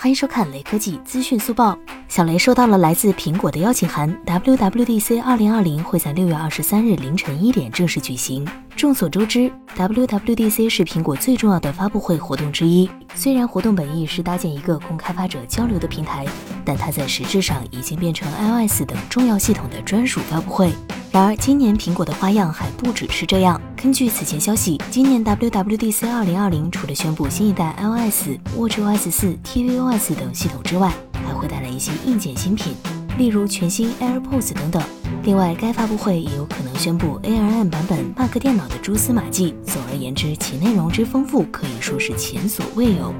欢迎收看雷科技资讯速报。小雷收到了来自苹果的邀请函，WWDC 2020会在六月二十三日凌晨一点正式举行。众所周知，WWDC 是苹果最重要的发布会活动之一。虽然活动本意是搭建一个供开发者交流的平台，但它在实质上已经变成 iOS 等重要系统的专属发布会。然而，今年苹果的花样还不只是这样。根据此前消息，今年 WWDC 2020除了宣布新一代 iOS、watchOS 4、tvOS 等系统之外，还会带来一些硬件新品，例如全新 AirPods 等等。另外，该发布会也有可能宣布 ARM 版本 Mac 电脑的蛛丝马迹。总而言之，其内容之丰富可以说是前所未有。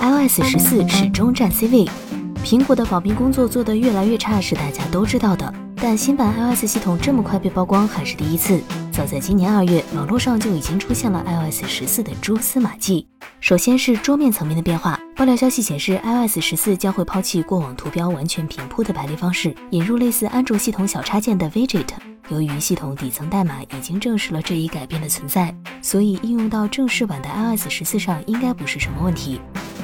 iOS 十四始终占 C 位，苹果的保密工作做得越来越差是大家都知道的。但新版 iOS 系统这么快被曝光还是第一次。早在今年二月，网络上就已经出现了 iOS 十四的蛛丝马迹。首先是桌面层面的变化，爆料消息显示，iOS 十四将会抛弃过往图标完全平铺的排列方式，引入类似安卓系统小插件的 Widget。由于系统底层代码已经证实了这一改变的存在，所以应用到正式版的 iOS 十四上应该不是什么问题。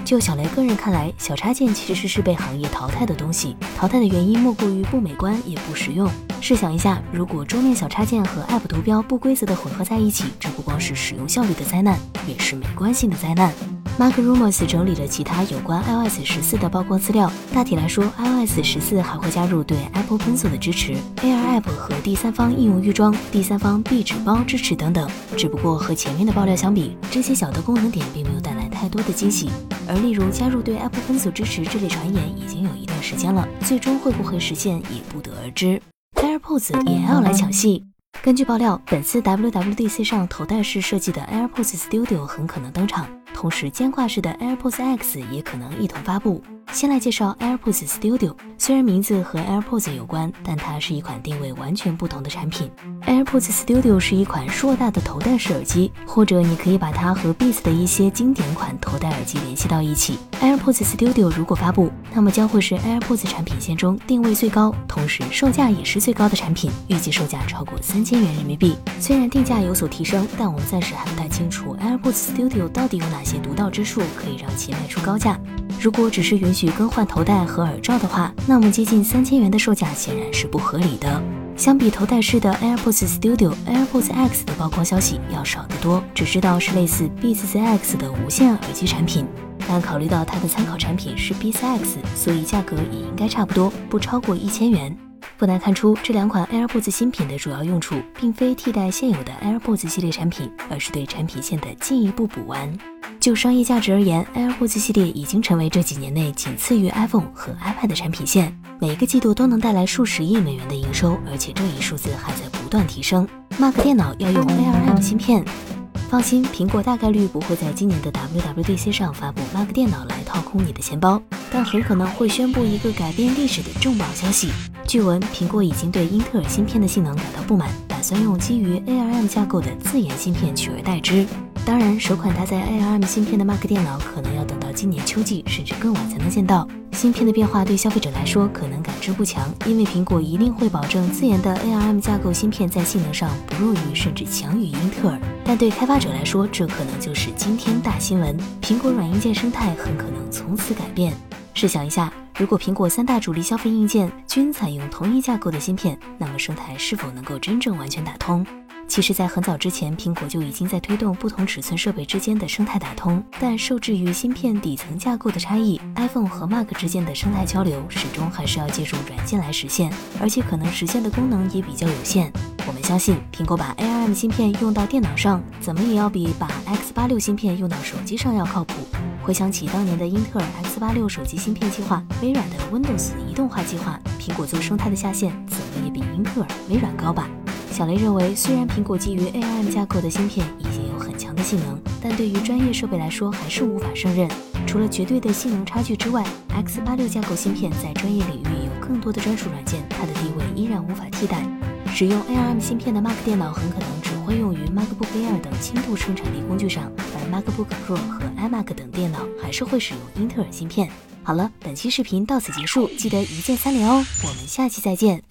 就小雷个人看来，小插件其实是被行业淘汰的东西。淘汰的原因莫过于不美观也不实用。试想一下，如果桌面小插件和 App 图标不规则的混合在一起，这不光是使用效率的灾难，也是美观性的灾难。Mac Rumors 整理了其他有关 iOS 十四的曝光资料。大体来说，iOS 十四还会加入对 Apple Pencil 的支持，AR App 和第三方应用预装、第三方壁纸包支持等等。只不过和前面的爆料相比，这些小的功能点并没有太多的惊喜。而例如加入对 Apple 分组支持这类传言已经有一段时间了，最终会不会实现也不得而知。AirPods 也要来抢戏。根据爆料，本次 WWDC 上头戴式设计的 AirPods Studio 很可能登场，同时肩挂式的 AirPods X 也可能一同发布。先来介绍 AirPods Studio，虽然名字和 AirPods 有关，但它是一款定位完全不同的产品。AirPods Studio 是一款硕大的头戴式耳机，或者你可以把它和 Beats 的一些经典款头戴耳机联系到一起。AirPods Studio 如果发布，那么将会是 AirPods 产品线中定位最高，同时售价也是最高的产品，预计售价超过三千元人民币。虽然定价有所提升，但我们暂时还不太清楚 AirPods Studio 到底有哪些独到之处，可以让其卖出高价。如果只是允许更换头戴和耳罩的话，那么接近三千元的售价显然是不合理的。相比头戴式的 AirPods Studio，AirPods X 的曝光消息要少得多，只知道是类似 Beats ZX 的无线耳机产品。但考虑到它的参考产品是 Beats X，所以价格也应该差不多，不超过一千元。不难看出，这两款 AirPods 新品的主要用处，并非替代现有的 AirPods 系列产品，而是对产品线的进一步补完。就商业价值而言，AirPods 系列已经成为这几年内仅次于 iPhone 和 iPad 的产品线，每一个季度都能带来数十亿美元的营收，而且这一数字还在不断提升。Mac 电脑要用 ARM 芯片，放心，苹果大概率不会在今年的 WWDC 上发布 Mac 电脑来掏空你的钱包，但很可能会宣布一个改变历史的重磅消息。据闻，苹果已经对英特尔芯片的性能感到不满，打算用基于 ARM 架构的自研芯片取而代之。当然，首款搭载 ARM 芯片的 Mac 电脑可能要等到今年秋季甚至更晚才能见到。芯片的变化对消费者来说可能感知不强，因为苹果一定会保证自研的 ARM 架构芯片在性能上不弱于甚至强于英特尔。但对开发者来说，这可能就是今天大新闻：苹果软硬件生态很可能从此改变。试想一下，如果苹果三大主力消费硬件均采用同一架构的芯片，那么生态是否能够真正完全打通？其实，在很早之前，苹果就已经在推动不同尺寸设备之间的生态打通，但受制于芯片底层架构的差异，iPhone 和 Mac 之间的生态交流始终还是要借助软件来实现，而且可能实现的功能也比较有限。我们相信，苹果把 ARM 芯片用到电脑上，怎么也要比把 X86 芯片用到手机上要靠谱。回想起当年的英特尔 X86 手机芯片计划，微软的 Windows 移动化计划，苹果做生态的下限，怎么也比英特尔、微软高吧？小雷认为，虽然苹果基于 ARM 架构的芯片已经有很强的性能，但对于专业设备来说还是无法胜任。除了绝对的性能差距之外，X86 架构芯片在专业领域有更多的专属软件，它的地位依然无法替代。使用 ARM 芯片的 Mac 电脑很可能只会用于 MacBook Air 等轻度生产力工具上，而 MacBook Pro 和 iMac 等电脑还是会使用英特尔芯片。好了，本期视频到此结束，记得一键三连哦，我们下期再见。